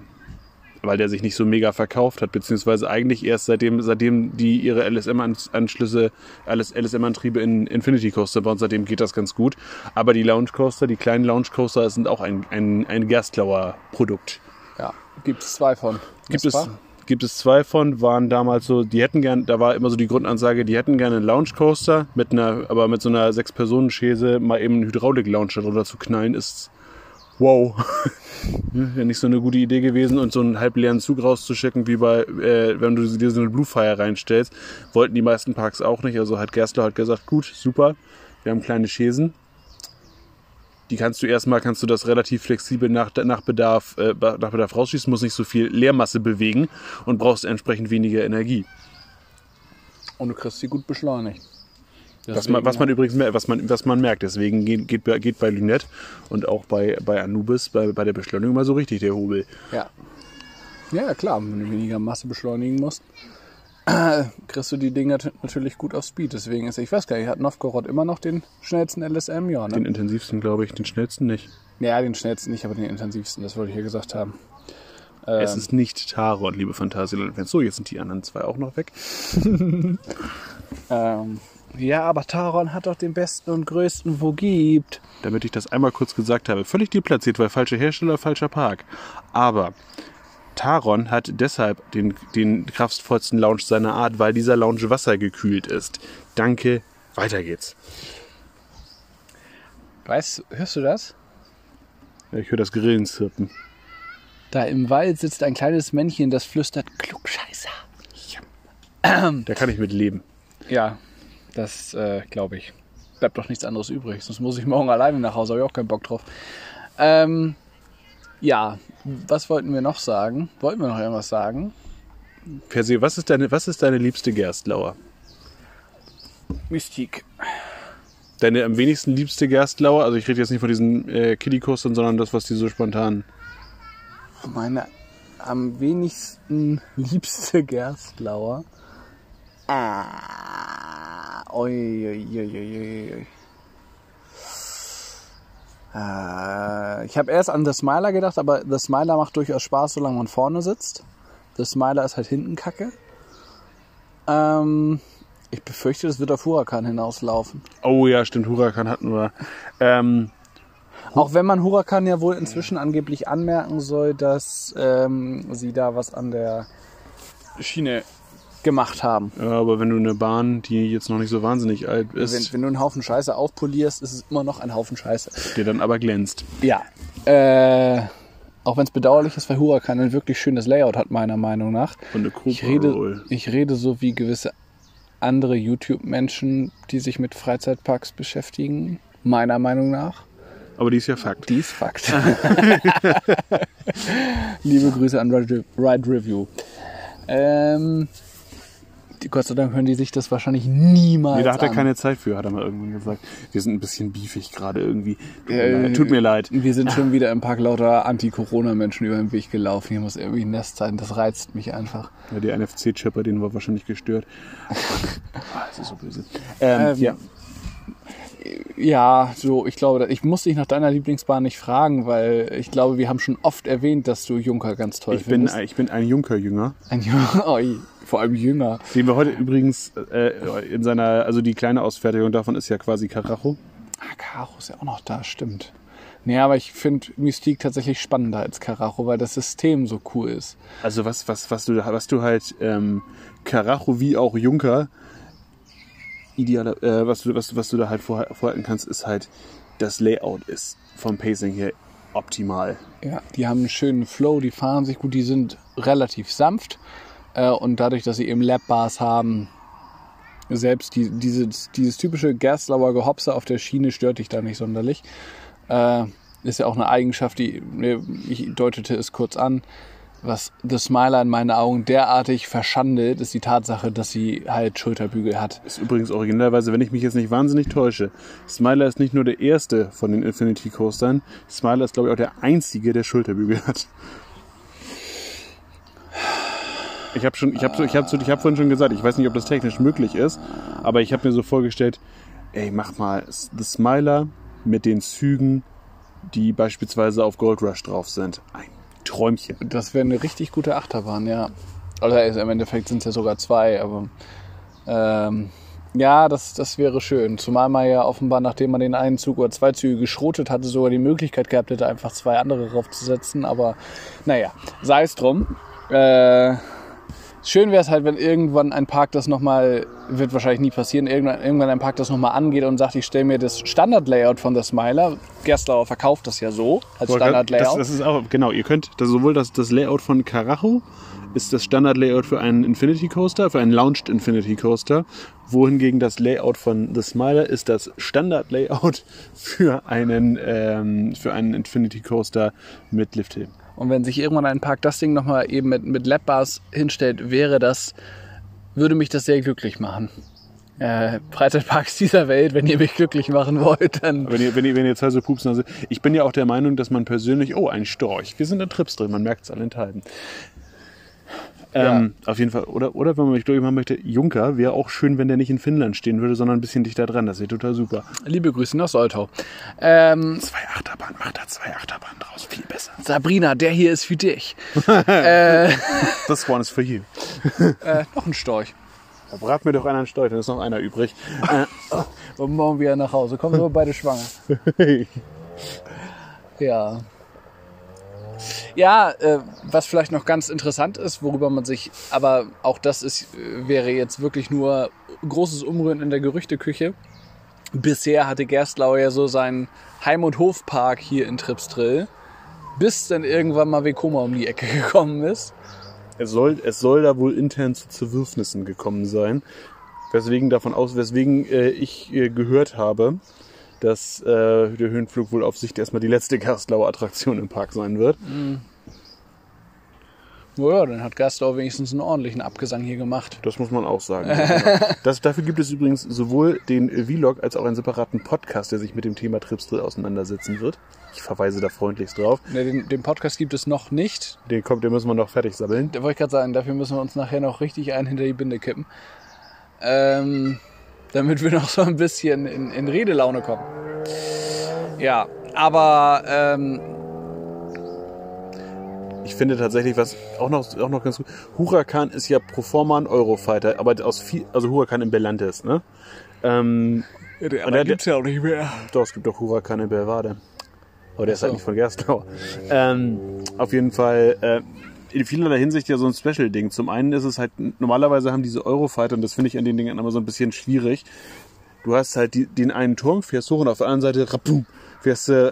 A: Weil der sich nicht so mega verkauft hat, beziehungsweise eigentlich erst seitdem, seitdem die ihre LSM-Anschlüsse, LSM-Antriebe in Infinity Coaster bauen, seitdem geht das ganz gut. Aber die Launch Coaster, die kleinen Launch Coaster sind auch ein, ein, ein Gerstlauer Produkt.
B: Ja, gibt es zwei von.
A: Gibt es. Gibt es zwei von, waren damals so, die hätten gern, da war immer so die Grundansage, die hätten gerne einen Launch Coaster mit einer, aber mit so einer Sechs-Personen-Schäse mal eben einen Hydraulik-Launcher drunter zu knallen, ist wow. Wäre nicht so eine gute Idee gewesen und so einen halbleeren Zug rauszuschicken, wie bei, äh, wenn du dir so eine Bluefire reinstellst, wollten die meisten Parks auch nicht. Also hat Gerstler halt gesagt, gut, super, wir haben kleine Schäsen. Die kannst du erstmal, kannst du das relativ flexibel nach, nach, Bedarf, äh, nach Bedarf rausschießen, musst nicht so viel Leermasse bewegen und brauchst entsprechend weniger Energie.
B: Und du kriegst sie gut beschleunigt.
A: Was man, was man übrigens was man, was man merkt, deswegen geht, geht, bei- geht bei Lynette und auch bei, bei Anubis bei, bei der Beschleunigung mal so richtig der Hobel.
B: Ja. Ja, klar, wenn du weniger Masse beschleunigen musst, kriegst du die Dinger natürlich gut auf Speed. Deswegen ist, ich weiß gar nicht, hat Novgorod immer noch den schnellsten LSM? Ja,
A: Den
B: ne?
A: intensivsten, glaube ich, den schnellsten nicht.
B: Ja, den schnellsten nicht, aber den intensivsten, das wollte ich hier gesagt haben.
A: Es ist nicht Taron, liebe Phantasialand-Fans. So, jetzt sind die anderen zwei auch noch weg.
B: Ähm, ja, aber Taron hat doch den besten und größten, wo gibt.
A: Damit ich das einmal kurz gesagt habe. Völlig deplatziert, weil falscher Hersteller, falscher Park. Aber Taron hat deshalb den, den kraftvollsten Launch seiner Art, weil dieser Launch wassergekühlt ist. Danke, weiter geht's.
B: Weißt, hörst du das?
A: Ja, Ich höre das Grillen zirpen.
B: Da im Wald sitzt ein kleines Männchen, das flüstert Klugscheißer.
A: Da kann ich mit leben.
B: Ja, das äh, glaube ich. Bleibt doch nichts anderes übrig. Sonst muss ich morgen alleine nach Hause. Habe ich auch keinen Bock drauf. Ähm, ja, was wollten wir noch sagen? Wollten wir noch irgendwas sagen?
A: Per se, was ist deine, was ist deine liebste Gerstlauer?
B: Mystik.
A: Deine am wenigsten liebste Gerstlauer? Also ich rede jetzt nicht von diesen äh, Kiddie-Coastern, sondern das, was die so spontan...
B: Meine am wenigsten liebste Gerstlauer. Ah, oi, oi, oi, oi, oi. Äh, ich habe erst an The Smiler gedacht, aber The Smiler macht durchaus Spaß, solange man vorne sitzt. The Smiler ist halt hinten kacke. Ähm, ich befürchte, das wird auf Huracan hinauslaufen.
A: Oh ja, stimmt, Huracan hatten wir. Ähm,
B: Auch wenn man Huracan ja wohl inzwischen angeblich anmerken soll, dass ähm, sie da was an der Schiene gemacht haben.
A: ja, aber wenn du eine Bahn, die jetzt noch nicht so wahnsinnig alt ist,
B: Wenn, wenn du einen Haufen Scheiße aufpolierst, ist es immer noch ein Haufen Scheiße.
A: der dann aber glänzt.
B: Ja. Äh, auch wenn es bedauerlich ist, weil Huracan ein wirklich schönes Layout hat, meiner Meinung nach.
A: Und eine
B: Ich rede, ich rede so wie gewisse andere YouTube-Menschen, die sich mit Freizeitparks beschäftigen, meiner Meinung nach.
A: Aber die ist ja Fakt.
B: Dies Fakt. Liebe Grüße an Ride, Ride Review. Ähm, die, Gott sei Dank hören die sich das wahrscheinlich niemals
A: Nee, da hat er
B: an.
A: keine Zeit für, hat er mal irgendwann gesagt. Wir sind ein bisschen beefig gerade irgendwie. Tut mir,
B: Äh,
A: leid. Tut mir leid.
B: Wir sind schon wieder im Park lauter Anti-Corona-Menschen über den Weg gelaufen. Hier muss irgendwie ein Nest sein. Das reizt mich einfach.
A: Ja, der NFC-Chipper, den war wahrscheinlich gestört. Ah, das ist so böse. Ähm,
B: Ähm,
A: ja.
B: Ja, so, ich glaube, ich muss dich nach deiner Lieblingsbahn nicht fragen, weil ich glaube, wir haben schon oft erwähnt, dass du Junker ganz toll
A: Ich bin,
B: findest.
A: ich bin ein Junker-Jünger,
B: Ein Junker, oi, vor allem Jünger.
A: den wir heute übrigens äh, in seiner, also die kleine Ausfertigung davon ist ja quasi Karacho.
B: Ah, Karo ist ja auch noch da, stimmt. Nee, aber ich finde Mystique tatsächlich spannender als Karacho, weil das System so cool ist.
A: Also was, was, was du, was du halt ähm, Karacho wie auch Junker idealer, äh, was du, was, was du da halt vorha- vorhalten kannst, ist halt das Layout ist vom Pacing her optimal.
B: Ja, die haben einen schönen Flow, die fahren sich gut, die sind relativ sanft. Äh, und dadurch, dass sie eben Lap-Bars haben, selbst die, dieses, dieses typische Gerstlauer Gehopse auf der Schiene stört dich da nicht sonderlich. Äh, ist ja auch eine Eigenschaft, die, ne, ich deutete es kurz an, was The Smiler in meinen Augen derartig verschandelt, ist die Tatsache, dass sie halt Schulterbügel hat.
A: Ist übrigens originellerweise, wenn ich mich jetzt nicht wahnsinnig täusche, Smiler ist nicht nur der erste von den Infinity Coastern, Smiler ist glaube ich auch der einzige, der Schulterbügel hat. Ich habe schon, ich habe, ich habe, ich habe vorhin schon gesagt, ich weiß nicht, ob das technisch möglich ist, aber ich habe mir so vorgestellt, ey, mach mal The Smiler mit den Zügen, die beispielsweise auf Gold Rush drauf sind. Ein Träumchen.
B: Das wäre eine richtig gute Achterbahn, ja. Oder im Endeffekt sind es ja sogar zwei, aber ähm, ja, das, das wäre schön. Zumal man ja offenbar, nachdem man den einen Zug oder zwei Züge geschrotet hatte, sogar die Möglichkeit gehabt hätte, einfach zwei andere draufzusetzen. Aber naja, sei es drum. Äh, schön wäre es halt, wenn irgendwann ein Park das nochmal, wird wahrscheinlich nie passieren, irgendwann, irgendwann ein Park das nochmal angeht und sagt, ich stelle mir das Standard-Layout von der Smiler. Gerstlauer verkauft das ja so, als Standard-Layout.
A: Das, das ist auch, genau, ihr könnt das, sowohl das, das Layout von Carajo ist das Standard-Layout für einen Infinity Coaster, für einen Launched Infinity Coaster, wohingegen das Layout von The Smiler ist das Standard-Layout für einen, ähm, für einen Infinity Coaster mit Lifthill.
B: Und wenn sich irgendwann ein Park das Ding nochmal eben mit, mit Labbars hinstellt, wäre das, würde mich das sehr glücklich machen. Äh, Freizeitparks dieser Welt, wenn ihr mich glücklich machen wollt, dann.
A: Wenn ihr, wenn ihr, wenn ihr zwei so Pupsnase. Ich bin ja auch der Meinung, dass man persönlich, oh, ein Storch. Wir sind in Trips drin, man merkt es allenthalben. Ähm, Auf jeden Fall. Oder, oder wenn man mich durchmachen möchte, Juncker wäre auch schön, wenn der nicht in Finnland stehen würde, sondern ein bisschen dichter dran. Das wäre total super.
B: Liebe Grüße nach Soltau. Ähm,
A: Zwei Achterbahnen, macht da zwei Achterbahnen draus. Viel besser.
B: Sabrina, der hier ist für dich. äh,
A: Das one is for you.
B: äh, noch ein Storch.
A: Da brat mir doch einer einen Storch, dann ist noch einer übrig.
B: Und morgen wieder nach Hause. Kommen wir beide schwanger. Ja. Ja, äh, was vielleicht noch ganz interessant ist, worüber man sich, aber auch das ist, äh, wäre jetzt wirklich nur großes Umrühren in der Gerüchteküche. Bisher hatte Gerstlau ja so seinen Heim- und Hofpark hier in Tripsdrill, bis dann irgendwann mal Vekoma um die Ecke gekommen ist.
A: Es soll, es soll da wohl intern zu Zerwürfnissen gekommen sein. Weswegen davon aus, weswegen äh, ich äh, gehört habe, dass äh, der Höhenflug wohl auf Sicht erstmal die letzte Gerstlauer Attraktion im Park sein wird.
B: Naja, dann hat Gerstlau wenigstens einen ordentlichen Abgesang hier gemacht.
A: Das muss man auch sagen. Das, dafür gibt es übrigens sowohl den Vlog als auch einen separaten Podcast, der sich mit dem Thema Tripsdrill auseinandersetzen wird. Ich verweise da freundlichst drauf.
B: Ne, den, den Podcast gibt es noch nicht.
A: Den kommt, den müssen wir noch fertig sammeln.
B: Da wollte ich gerade sagen, dafür müssen wir uns nachher noch richtig einen hinter die Binde kippen. Ähm, damit wir noch so ein bisschen in, in Redelaune kommen. Ja, aber ähm,
A: Ich finde tatsächlich, was auch noch, auch noch ganz gut. Huracan ist ja pro forma ein Eurofighter, aber aus viel, also Huracan in Belantes, ne? Ähm,
B: ja, der,
A: der-
B: gibt's ja auch nicht mehr.
A: doch, es gibt doch Huracan in Belvade. Aber der ist
B: so.
A: halt nicht von Gerstlau. Ähm, auf jeden Fall, äh, in vielerlei Hinsicht ja so ein Special-Ding. Zum einen ist es halt, normalerweise haben diese Eurofighter, und das finde ich an den Dingen immer so ein bisschen schwierig. Du hast halt die, den einen Turm, fährst hoch und auf der anderen Seite, rapum, fährst, äh,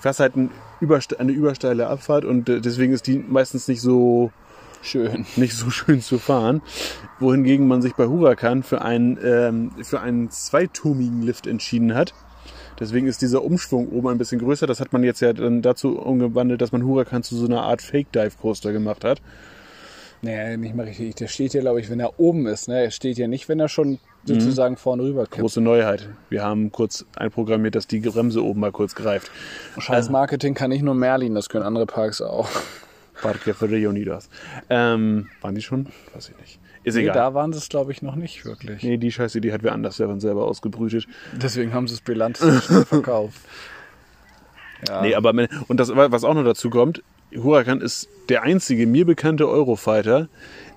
A: fährst halt ein überste eine übersteile Abfahrt und äh, deswegen ist die meistens nicht so,
B: Schön.
A: nicht so schön zu fahren. Wohingegen man sich bei Huracan für einen, ähm, für einen zweiturmigen Lift entschieden hat. Deswegen ist dieser Umschwung oben ein bisschen größer. Das hat man jetzt ja dann dazu umgewandelt, dass man Huracan zu so einer Art Fake Dive Coaster gemacht hat.
B: Naja, nicht mal richtig. Der steht ja, glaube ich, wenn er oben ist. Ne? Er steht ja nicht, wenn er schon sozusagen vorne rüber kippt.
A: Große Neuheit. Wir haben kurz einprogrammiert, dass die Bremse oben mal kurz greift.
B: Scheiß Marketing kann nicht nur Merlin, das können andere Parks auch.
A: Parque Ferreo Unidas. Ähm, waren die schon? Weiß ich nicht. Ist
B: Nee,
A: egal.
B: da waren sie es, glaube ich, noch nicht wirklich.
A: Nee, die Scheiße, die hat wer anders selber selber ausgebrütet.
B: Deswegen haben sie es Brillant verkauft. Ja.
A: Nee, aber und das, was auch noch dazu kommt, Huracan ist der einzige mir bekannte Eurofighter,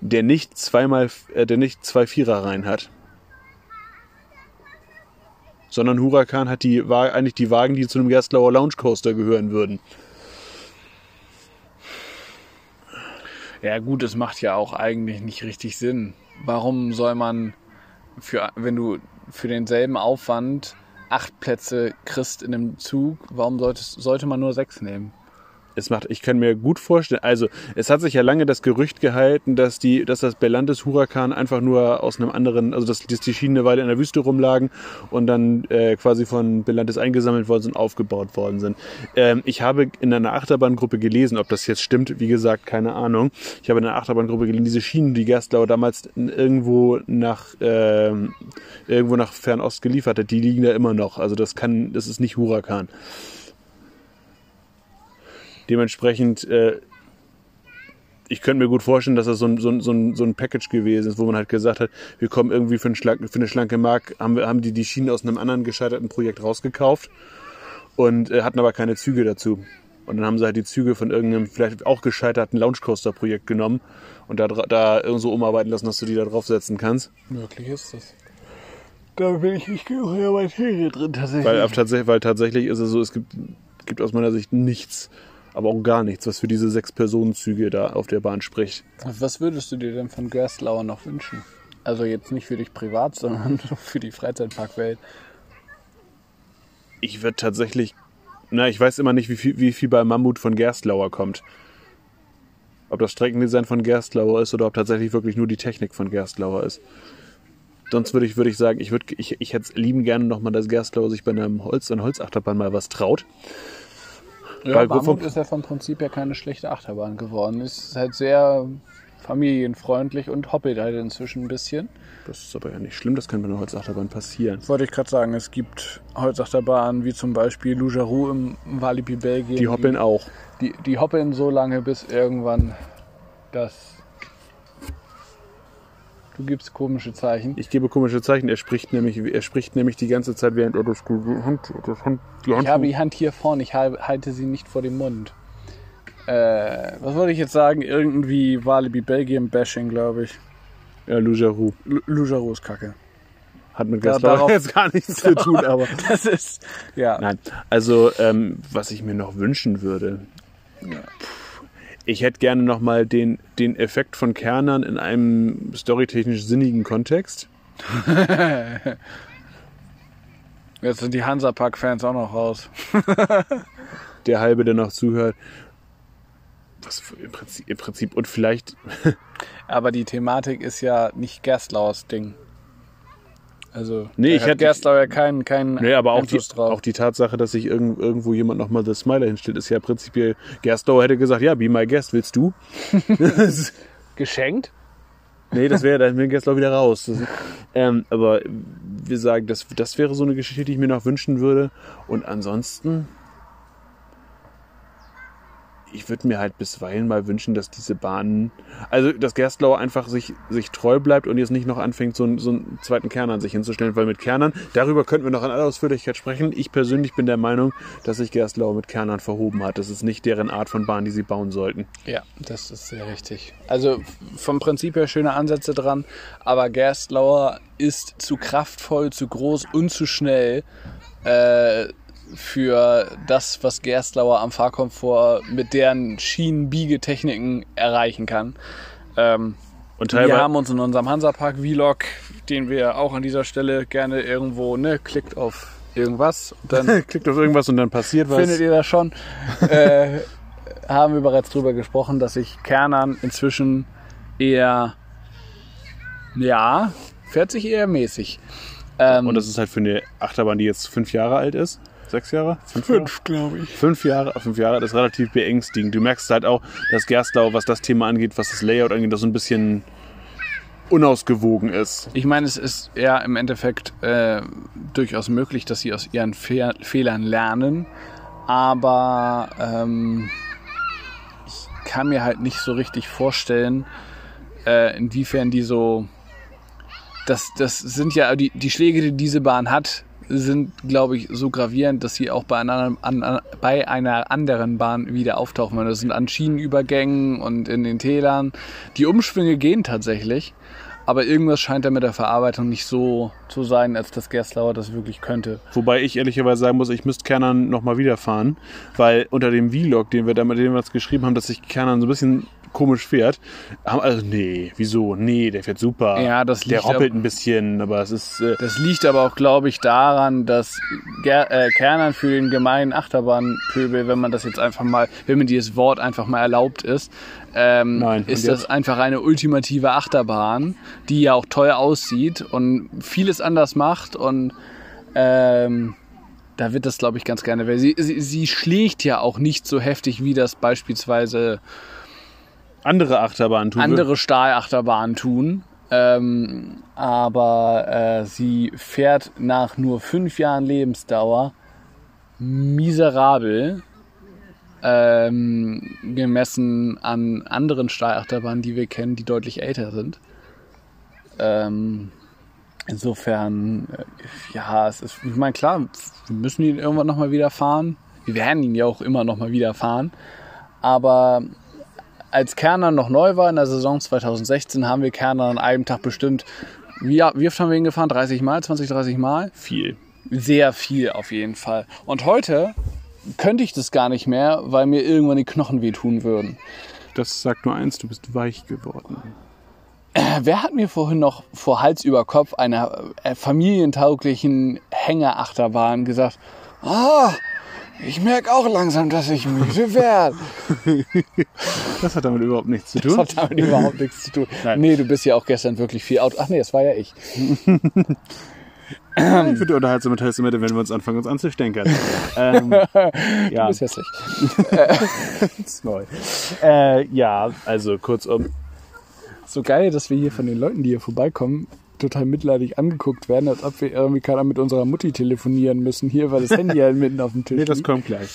A: der nicht zweimal, äh, der nicht zwei Viererreihen hat. Sondern Huracan hat die, Wa- eigentlich die Wagen, die zu einem Gerstlauer Lounge Coaster gehören würden.
B: Ja gut, es macht ja auch eigentlich nicht richtig Sinn. Warum soll man, für, wenn du für denselben Aufwand acht Plätze kriegst in einem Zug, warum solltest, sollte man nur sechs nehmen?
A: Es macht, ich kann mir gut vorstellen, also es hat sich ja lange das Gerücht gehalten, dass die, dass das Belantes Huracan einfach nur aus einem anderen, also dass, die Schienen eine Weile in der Wüste rumlagen und dann äh, quasi von Belantes eingesammelt worden sind, aufgebaut worden sind. Ähm, ich habe in einer Achterbahngruppe gelesen, ob das jetzt stimmt, wie gesagt, keine Ahnung. Ich habe in einer Achterbahngruppe gelesen, diese Schienen, die Gerstlauer damals irgendwo nach ähm, irgendwo nach Fernost geliefert hat, die liegen da immer noch. Also das kann, das ist nicht Huracan. Dementsprechend, äh, ich könnte mir gut vorstellen, dass das so ein, so, ein, so, ein, so ein Package gewesen ist, wo man halt gesagt hat, wir kommen irgendwie für, einen schlank, für eine schlanke Mark, haben, wir, haben die die Schienen aus einem anderen gescheiterten Projekt rausgekauft und äh, hatten aber keine Züge dazu. Und dann haben sie halt die Züge von irgendeinem vielleicht auch gescheiterten Launchcoaster-Projekt genommen und da, da so umarbeiten lassen, dass du die da draufsetzen kannst.
B: Möglich ist das. Da bin ich nicht genug in der Materie drin tatsächlich.
A: Weil, tatsächlich, weil tatsächlich ist es so, es gibt, gibt aus meiner Sicht nichts, aber auch gar nichts, was für diese sechs Personenzüge da auf der Bahn spricht.
B: Was würdest du dir denn von Gerstlauer noch wünschen? Also jetzt nicht für dich privat, sondern für die Freizeitparkwelt.
A: Ich würde tatsächlich, na, ich weiß immer nicht, wie viel, wie viel bei Mammut von Gerstlauer kommt. Ob das Streckendesign von Gerstlauer ist oder ob tatsächlich wirklich nur die Technik von Gerstlauer ist. Sonst würde ich, würde ich sagen, ich, würde, ich, ich hätte es lieben gerne nochmal, dass Gerstlauer sich bei einem Holz, einer Holzachterbahn mal was traut.
B: Ja,
A: Weil
B: Mammut
A: vom-
B: ist ja vom Prinzip her keine schlechte Achterbahn geworden. Ist halt sehr familienfreundlich und hoppelt halt inzwischen ein bisschen.
A: Das ist aber ja nicht schlimm, das kann bei einer Holzachterbahn passieren.
B: Wollte ich gerade sagen, es gibt Holzachterbahnen wie zum Beispiel Loujarou im Walibi Belgien.
A: Die hoppeln auch.
B: Die, die hoppeln so lange, bis irgendwann das. Du gibst komische Zeichen.
A: Ich gebe komische Zeichen. Er spricht nämlich, er spricht nämlich die ganze Zeit, während er das, Hand, das Hand, die Hand
B: Ich habe die Hand hier vorne, ich hal- halte sie nicht vor dem Mund. Äh, was wollte ich jetzt sagen? Irgendwie Walibi Belgien Bashing, glaube ich.
A: ja, Loujarou.
B: L- Loujarou ist kacke.
A: Hat mit
B: Da-
A: Gerstlauer
B: darauf-
A: jetzt gar nichts zu tun, aber.
B: Das ist. Ja.
A: Nein, also ähm, was ich mir noch wünschen würde. Puh, Ich hätte gerne noch mal den, den Effekt von Kernern in einem storytechnisch sinnigen Kontext.
B: Jetzt sind die Hansapark-Fans auch noch raus.
A: Der halbe, der noch zuhört. Was im, Prinzip, im Prinzip und vielleicht
B: Aber die Thematik ist ja nicht Gerstlauers Ding. Also,
A: Nee, ich
B: hat
A: hätte-
B: Gerstlauer ja keinen keinen
A: Nee, aber auch die,
B: drauf.
A: auch die Tatsache, dass sich irgend, irgendwo jemand nochmal das Smiler hinstellt, ist ja prinzipiell. Gerstlauer hätte gesagt, ja, be my guest, willst du?
B: geschenkt?
A: nee, das wäre, dann wäre Gerstlauer wieder raus. Das, ähm, aber wir sagen, das, das wäre so eine Geschichte, die ich mir noch wünschen würde. Und ansonsten, ich würde mir halt bisweilen mal wünschen, dass diese Bahnen, also dass Gerstlauer einfach sich, sich treu bleibt und jetzt nicht noch anfängt, so, einen- so einen zweiten Kern an sich hinzustellen, weil mit Kernern, darüber könnten wir noch in aller Ausführlichkeit sprechen. Ich persönlich bin der Meinung, dass sich Gerstlauer mit Kernern verhoben hat. Das ist nicht deren Art von Bahn, die sie bauen sollten.
B: Ja, das ist sehr richtig. Also vom Prinzip her schöne Ansätze dran, aber Gerstlauer ist zu kraftvoll, zu groß und zu schnell äh, für das, was Gerstlauer am Fahrkomfort mit deren Schienenbiegetechniken erreichen kann. Ähm,
A: Und
B: wir haben uns in unserem Hansapark-Vlog, den wir auch an dieser Stelle gerne irgendwo, ne, klickt auf irgendwas und dann
A: klickt auf irgendwas und dann passiert was.
B: findet ihr das schon. äh, haben wir bereits drüber gesprochen, dass sich Kernern inzwischen eher, ja, fährt sich eher mäßig. Ähm,
A: Und das ist halt für eine Achterbahn, die jetzt fünf Jahre alt ist. Sechs Jahre? Fünf, Jahre?
B: glaube ich.
A: Fünf Jahre, fünf Jahre, das ist relativ beängstigend. Du merkst halt auch, dass Gerstlau, was das Thema angeht, was das Layout angeht, das so ein bisschen unausgewogen ist.
B: Ich meine, es ist ja im Endeffekt äh, durchaus möglich, dass sie aus ihren Fe Fehlern lernen, aber ähm, ich kann mir halt nicht so richtig vorstellen, äh, inwiefern die so. Das, das sind ja die, die Schläge, die diese Bahn hat, sind, glaube ich, so gravierend, dass sie auch bei einer, an, bei einer anderen Bahn wieder auftauchen. Das sind an Schienenübergängen und in den Tälern. Die Umschwünge gehen tatsächlich, aber irgendwas scheint da mit der Verarbeitung nicht so zu sein, als dass Gerstlauer das wirklich könnte.
A: Wobei ich ehrlicherweise sagen muss, ich müsste Kernern nochmal wieder fahren, weil unter dem Vlog, den wir damals geschrieben haben, dass sich Kernern so ein bisschen komisch fährt. Also, nee, wieso? Nee, der fährt super.
B: Ja, das
A: Der
B: liegt
A: roppelt ein bisschen, aber es ist. Äh,
B: Das liegt aber auch, glaube ich, daran, dass Ger äh, Kernern für den gemeinen Achterbahnpöbel, wenn man das jetzt einfach mal, wenn mir dieses Wort einfach mal erlaubt ist, ähm,
A: Nein,
B: ist das einfach eine ultimative Achterbahn, die ja auch teuer aussieht und vieles anders macht und ähm, da wird das, glaube ich, ganz gerne, weil sie, sie, sie schlägt ja auch nicht so heftig, wie das beispielsweise
A: andere Achterbahnen tun.
B: andere Stahlachterbahnen tun. Ähm, aber äh, sie fährt nach nur fünf Jahren Lebensdauer miserabel ähm, gemessen an anderen Stahlachterbahnen, die wir kennen, die deutlich älter sind. Ähm, insofern, äh, ja, es ist, ich meine, klar, wir müssen ihn irgendwann nochmal wieder fahren. Wir werden ihn ja auch immer nochmal wieder fahren. Aber als Kerner noch neu war in der Saison 2016, haben wir Kerner an einem Tag bestimmt, wie, wie oft haben wir ihn gefahren? 30 Mal, 20, 30 Mal?
A: Viel.
B: Sehr viel auf jeden Fall. Und heute könnte ich das gar nicht mehr, weil mir irgendwann die Knochen wehtun würden.
A: Das sagt nur eins, du bist weich geworden.
B: Wer hat mir vorhin noch vor Hals über Kopf einer äh, familientauglichen Hängerachterbahn gesagt, ah, ich merke auch langsam, dass ich müde werde.
A: Das hat damit überhaupt nichts zu
B: Das
A: tun.
B: hat damit überhaupt nichts zu tun.
A: Nein.
B: Nee, du bist ja auch gestern wirklich viel Auto. Ach nee, das war ja ich.
A: Ich finde unterhaltsame Testamente, wenn wir uns anfangen, uns anzustänkern. ähm, ja,
B: Du bist hässlich.
A: ist neu. Äh, ja, also kurzum,
B: So geil, dass wir hier von den Leuten, die hier vorbeikommen, total mitleidig angeguckt werden, als ob wir irgendwie gerade mit unserer Mutti telefonieren müssen hier, weil das Handy ja mitten auf dem Tisch
A: Nee, das kommt gleich.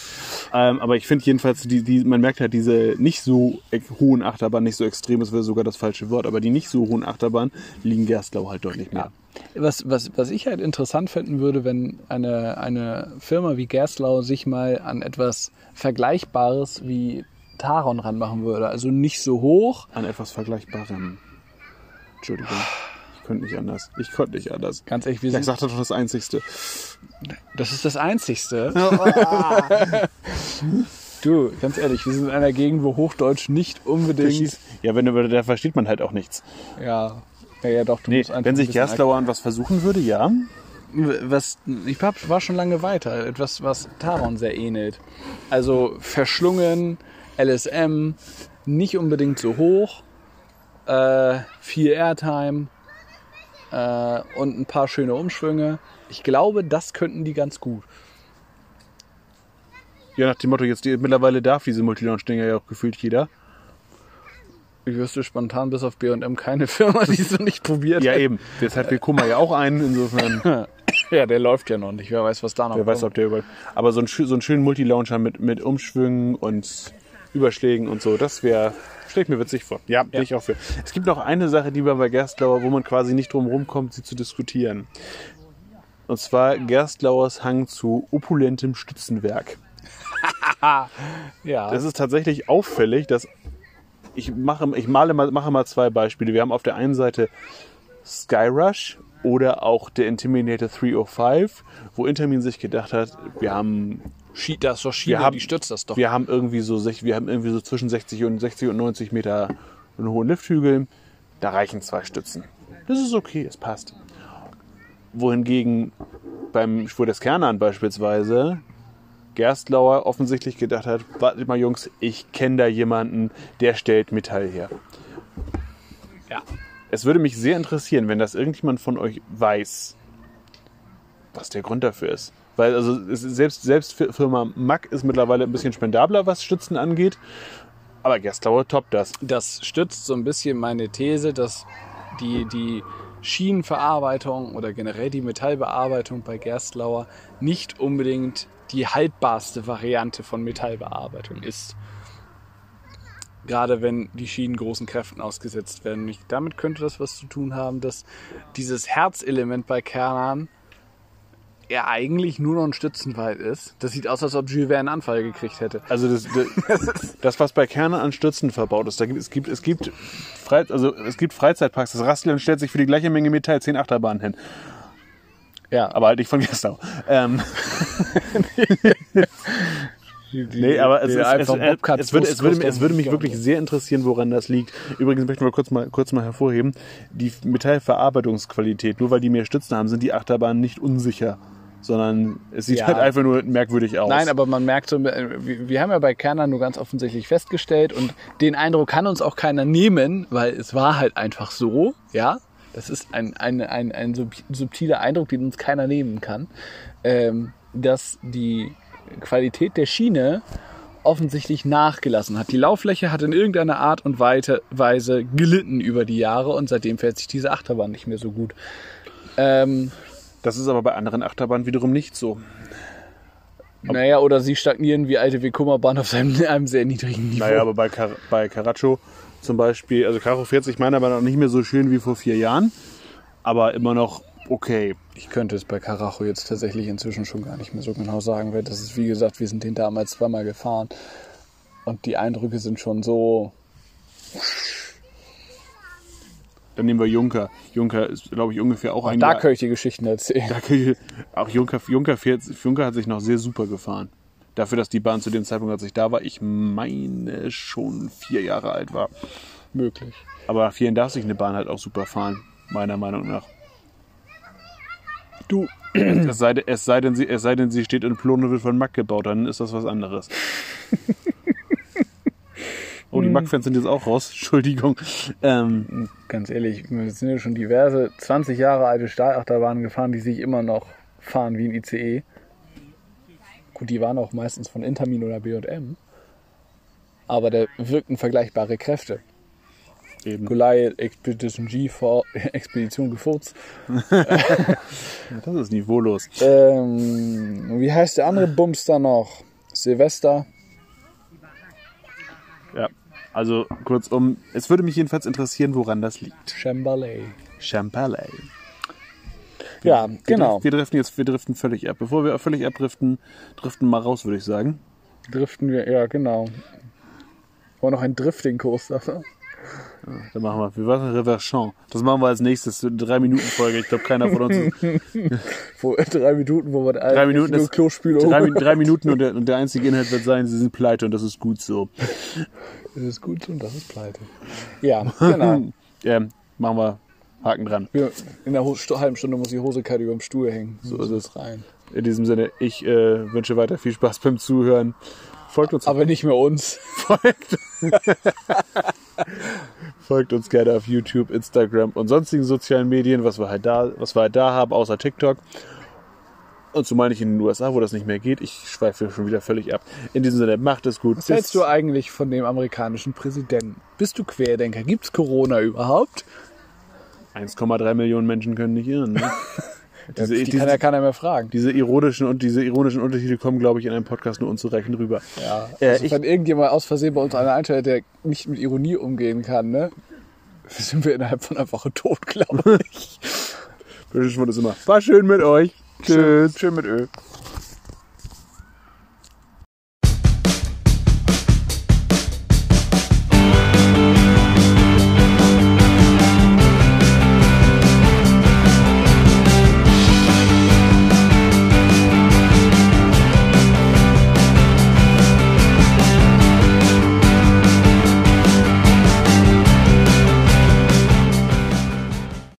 A: Ähm, aber ich finde jedenfalls, die, die, man merkt halt diese nicht so e- hohen Achterbahnen, nicht so extrem, das wäre sogar das falsche Wort, aber die nicht so hohen Achterbahnen liegen Gerstlau halt deutlich mehr.
B: Was, was, was ich halt interessant finden würde, wenn eine, eine Firma wie Gerslau sich mal an etwas Vergleichbares wie Taron ranmachen würde. Also nicht so hoch,
A: An etwas Vergleichbarem. Entschuldigung. Ich konnte nicht anders. Ich konnte nicht anders.
B: ganz ehrlich, wir
A: Ich
B: sind,
A: sagte doch das Einzigste.
B: das ist das Einzigste. du, ganz ehrlich, wir sind in einer Gegend, wo Hochdeutsch nicht unbedingt...
A: Ja, wenn du, da versteht man halt auch nichts.
B: Ja, ja, ja doch. Du
A: Nee,
B: musst einfach
A: wenn
B: ein
A: sich
B: bisschen
A: Gerstlauer an was versuchen würde, ja.
B: was ich hab, war schon lange weiter, etwas was Taron sehr ähnelt. Also verschlungen, LSM, nicht unbedingt so hoch, äh, viel Airtime äh, und ein paar schöne Umschwünge. Ich glaube, das könnten die ganz gut.
A: Ja, nach dem Motto, jetzt die, mittlerweile darf diese Multilaunch-Dinger ja auch gefühlt jeder.
B: Ich wüsste spontan bis auf B&M keine Firma, die es noch nicht probiert
A: Ja,
B: hat.
A: eben. Jetzt hat Wilkuma ja auch einen, insofern.
B: Ja, der läuft ja noch nicht. Wer weiß, was da noch
A: Wer weiß, ob der über. Aber so, ein, so einen schönen Multilauncher mit, mit Umschwüngen und Überschlägen und so, das wäre. Stell ich mir witzig vor. Ja, bin ich auch für. Es gibt noch eine Sache, die war bei Gerstlauer, wo man quasi nicht drum rumkommt, sie zu diskutieren. Und zwar Gerstlauers Hang zu opulentem Stützenwerk.
B: Ja.
A: Das ist tatsächlich auffällig, dass ich mache, ich male mal, mache mal zwei Beispiele. Wir haben auf der einen Seite Skyrush oder auch der Intimidator 305, wo Intermin sich gedacht hat, wir haben,
B: Schi- das doch Schiene,
A: Wir haben-
B: die stützt das doch.
A: wir haben irgendwie so, wir haben irgendwie so zwischen 60 und 60 und 90 Meter einen hohen Lifthügel. Da reichen zwei Stützen. Das ist okay, es passt. Wohingegen beim Schwur des Kernern beispielsweise Gerstlauer offensichtlich gedacht hat, wartet mal Jungs, ich kenne da jemanden, der stellt Metall her.
B: Ja.
A: Es würde mich sehr interessieren, wenn das irgendjemand von euch weiß, was der Grund dafür ist. Weil also selbst, selbst Fi- Firma Mack ist mittlerweile ein bisschen spendabler, was Stützen angeht. Aber Gerstlauer toppt das.
B: das stützt so ein bisschen meine These, dass die, die Schienenverarbeitung oder generell die Metallbearbeitung bei Gerstlauer nicht unbedingt die haltbarste Variante von Metallbearbeitung ist. Gerade wenn die Schienen großen Kräften ausgesetzt werden. Damit könnte das was zu tun haben, dass dieses Herzelement bei Kernern ja eigentlich nur noch ein Stützenwald ist. Das sieht aus, als ob Jules Verne einen Anfall gekriegt hätte.
A: Also das, das, das was bei Kerne an Stützen verbaut ist, da gibt, es gibt, es gibt, Frei, also es gibt Freizeitparks. Das Rasteln stellt sich für die gleiche Menge Metall 10 Achterbahnen hin.
B: Ja,
A: Aber halt nicht von Gerstlauer. Ähm,
B: Die, die,
A: Nee, aber es, ist, es,
B: einfach
A: es, würde, es, würde, es würde mich wirklich sehr interessieren, woran das liegt. Übrigens möchten wir kurz mal, kurz mal hervorheben, die Metallverarbeitungsqualität, nur weil die mehr Stützen haben, sind die Achterbahnen nicht unsicher, sondern es sieht
B: Ja.
A: halt einfach nur merkwürdig aus.
B: Nein, aber man merkt so, äh, wir haben ja bei Kerner nur ganz offensichtlich festgestellt und den Eindruck kann uns auch keiner nehmen, weil es war halt einfach so, ja. Das ist ein, ein, ein, ein sub- subtiler Eindruck, den uns keiner nehmen kann, ähm, dass die Qualität der Schiene offensichtlich nachgelassen hat. Die Lauffläche hat in irgendeiner Art und Weise gelitten über die Jahre und seitdem fährt sich diese Achterbahn nicht mehr so gut. Ähm,
A: Das ist aber bei anderen Achterbahnen wiederum nicht so.
B: naja, oder sie stagnieren wie alte Wekummerbahn auf seinem, einem sehr niedrigen Niveau.
A: Naja, aber bei, Car bei Caracho zum Beispiel, also Caro fährt sich meiner Meinung nach nicht mehr so schön wie vor vier Jahren, aber immer noch okay.
B: Ich könnte es bei Karacho jetzt tatsächlich inzwischen schon gar nicht mehr so genau sagen, weil das ist, wie gesagt, wir sind den damals zweimal gefahren und die Eindrücke sind schon so.
A: Dann nehmen wir Junker. Junker ist, glaube ich, ungefähr auch ein
B: Da
A: Jahr-
B: kann ich die Geschichten erzählen.
A: Da kann ich, auch Junker, Junker, fährt, Junker hat sich noch sehr super gefahren. Dafür, dass die Bahn zu dem Zeitpunkt, als ich da war, ich meine schon vier Jahre alt war.
B: Möglich.
A: Aber nach vier Jahren darf sich eine Bahn halt auch super fahren, meiner Meinung nach.
B: Du,
A: Es sei, denn- es sei, denn, sie, es sei denn, sie steht in Plone und wird von Mack gebaut, dann ist das was anderes. Oh, die Mack-Fans sind jetzt auch raus. Entschuldigung. Ähm,
B: ganz ehrlich, wir sind ja schon diverse 20 Jahre alte Stahlachterbahnen gefahren, die sich immer noch fahren wie ein ICE. Gut, die waren auch meistens von Intermin oder B&M. Aber da wirkten vergleichbare Kräfte.
A: eben.
B: Goliath, Expedition G, vor Expedition Gefurz.
A: Das ist niveaulos.
B: Ähm, wie heißt der andere Bums da noch? Silvester.
A: Also kurzum, es würde mich jedenfalls interessieren, woran das liegt.
B: Chamberlain.
A: Champalay.
B: Ja,
A: Wir
B: genau.
A: Wir driften jetzt, wir driften völlig ab. Bevor wir völlig abdriften, driften mal raus, würde ich sagen.
B: Driften wir, ja, genau. Aber noch ein Drifting-Kurs dafür.
A: Dann machen wir, wir machen Reverchon. Das machen wir als nächstes, so drei Minuten Folge. Ich glaube, keiner von uns.
B: Drei Minuten, wo wir
A: Drei Minuten ist-
B: Klospülung.
A: drei, drei Minuten und der, und der einzige Inhalt wird sein, sie sind pleite und das ist gut so.
B: Das ist gut und das ist pleite. Ja, genau.
A: Ähm, machen wir Haken dran.
B: In einer halben Stunde muss die Hose kalt über dem Stuhl hängen. So ist es rein.
A: In diesem Sinne, ich äh, wünsche weiter viel Spaß beim Zuhören. Folgt uns,
B: Aber nicht mehr uns.
A: folgt, folgt uns gerne auf YouTube, Instagram und sonstigen sozialen Medien, was wir halt da, was wir halt da haben, außer TikTok. Und zumal nicht in den USA, wo das nicht mehr geht. Ich schweife schon wieder völlig ab. In diesem Sinne, macht es gut.
B: Was hältst du eigentlich von dem amerikanischen Präsidenten? Bist du Querdenker? Gibt's Corona überhaupt?
A: 1,3 Millionen Menschen können nicht irren. Ne? diese,
B: die
A: diese,
B: kann ja keiner mehr fragen.
A: diese ironischen und diese ironischen Untertitel kommen, glaube ich, in einem Podcast nur unzureichend rüber.
B: Ja,
A: Äh,
B: also
A: ich-
B: wenn irgendjemand aus Versehen bei uns einer einstellt, der nicht mit Ironie umgehen kann, ne? Sind wir innerhalb von einer Woche tot, glaube ich.
A: Wünschen wir das immer. War schön mit euch. Tschüss.
B: Schön mit Öl.